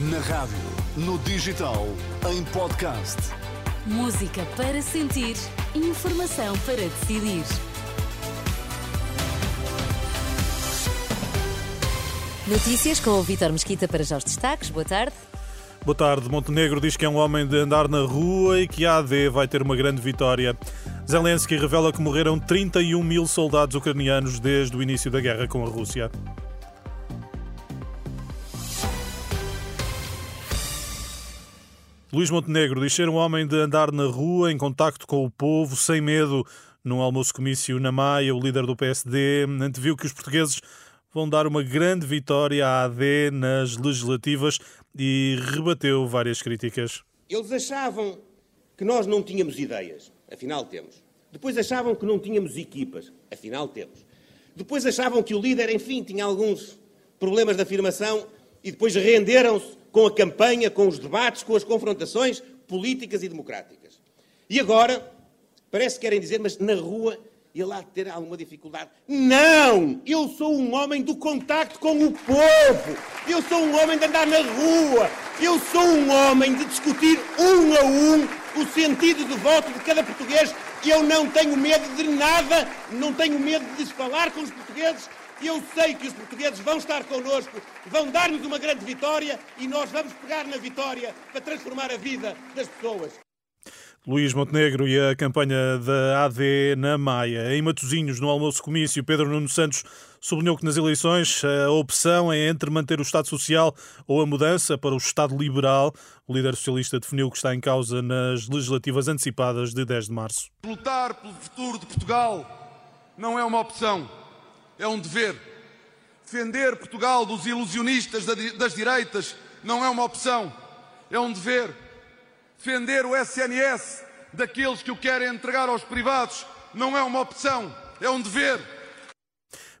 Na rádio, no digital, em podcast. Música para sentir, informação para decidir. Notícias com o Vítor Mesquita para já os destaques. Boa tarde. Boa tarde. Montenegro diz que é um homem de andar na rua e que a AD vai ter uma grande vitória. Zelensky revela que morreram 31 mil soldados ucranianos desde o início da guerra com a Rússia. Luís Montenegro diz ser um homem de andar na rua, em contacto com o povo, sem medo. Num almoço comício na Maia, o líder do PSD anteviu que os portugueses vão dar uma grande vitória à AD nas legislativas e rebateu várias críticas. Eles achavam que nós não tínhamos ideias, afinal temos. Depois achavam que não tínhamos equipas, afinal temos. Depois achavam que o líder, enfim, tinha alguns problemas de afirmação e depois renderam-se com a campanha, com os debates, com as confrontações políticas e democráticas. E agora, parece que querem dizer, mas na rua ele há de ter alguma dificuldade. Não! Eu sou um homem do contacto com o povo. Eu sou um homem de andar na rua. Eu sou um homem de discutir um a um o sentido de voto de cada português. Eu não tenho medo de nada, não tenho medo de falar com os portugueses. Eu sei que os portugueses vão estar connosco, vão dar-nos uma grande vitória e nós vamos pegar na vitória para transformar a vida das pessoas. Luís Montenegro e a campanha da AD na Maia. Em Matosinhos, no almoço comício, Pedro Nuno Santos sublinhou que nas eleições a opção é entre manter o Estado Social ou a mudança para o Estado Liberal. O líder socialista definiu que está em causa nas legislativas antecipadas de 10 de março. Lutar pelo futuro de Portugal não é uma opção, é um dever. Defender Portugal dos ilusionistas das direitas não é uma opção, é um dever. Defender o SNS daqueles que o querem entregar aos privados não é uma opção, é um dever.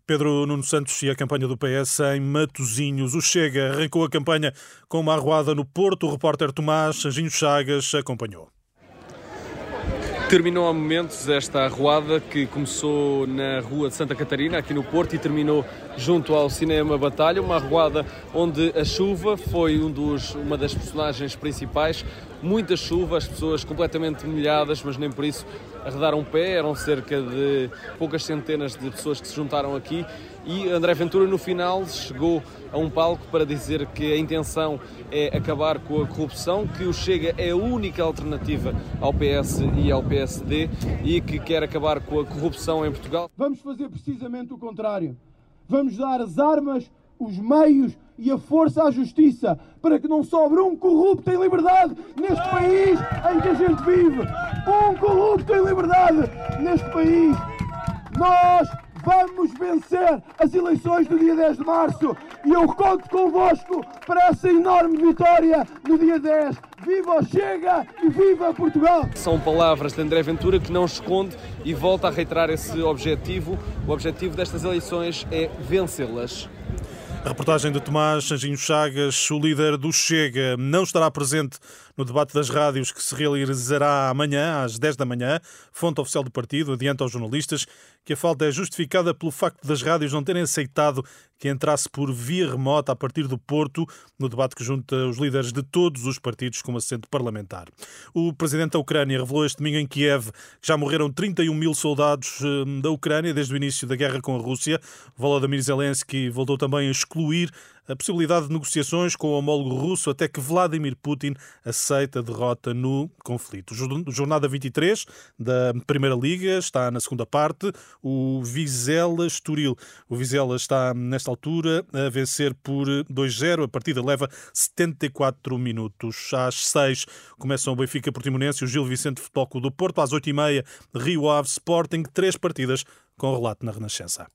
Pedro Nuno Santos e a campanha do PS em Matosinhos. O Chega arrancou a campanha com uma arruada no Porto. O repórter Tomás Anjinho Chagas acompanhou. Terminou há momentos esta arruada que começou na Rua de Santa Catarina, aqui no Porto, e terminou junto ao Cinema Batalha, uma arruada onde a chuva foi um dos, uma das personagens principais. Muita chuva, as pessoas completamente molhadas, mas nem por isso arredaram o pé. Eram cerca de poucas centenas de pessoas que se juntaram aqui e André Ventura no final chegou a um palco para dizer que a intenção é acabar com a corrupção, que o Chega é a única alternativa ao PS e ao PSD e que quer acabar com a corrupção em Portugal. Vamos fazer precisamente o contrário. Vamos dar as armas, os meios e a força à justiça para que não sobre um corrupto em liberdade neste país em que a gente vive. Um corrupto em liberdade neste país. Nós vamos vencer as eleições do dia 10 de março e eu conto convosco para essa enorme vitória no dia 10. Viva o Chega e viva Portugal! São palavras de André Ventura que não esconde e volta a reiterar esse objetivo. O objetivo destas eleições é vencê-las. A reportagem de Tomás Anjinho Chagas, o líder do Chega, não estará presente no debate das rádios que se realizará amanhã, às 10 da manhã. Fonte oficial do partido adianta aos jornalistas que a falta é justificada pelo facto das rádios não terem aceitado que entrasse por via remota a partir do Porto, no debate que junta os líderes de todos os partidos com assento parlamentar. O presidente da Ucrânia revelou este domingo em Kiev que já morreram 31 mil soldados hum, da Ucrânia desde o início da guerra com a Rússia. Volodymyr Zelensky voltou também a excluir a possibilidade de negociações com o homólogo russo até que Vladimir Putin aceita a derrota no conflito. Jornada 23 da Primeira Liga está na segunda parte. O Vizela Estoril. O Vizela está, nesta altura, a vencer por 2-0. A partida leva 74 minutos. Às 6 começam o Benfica Portimonense e o Gil Vicente Futebol Clube do Porto. Às 8h30, Rio Ave Sporting. Três partidas com relato na Renascença.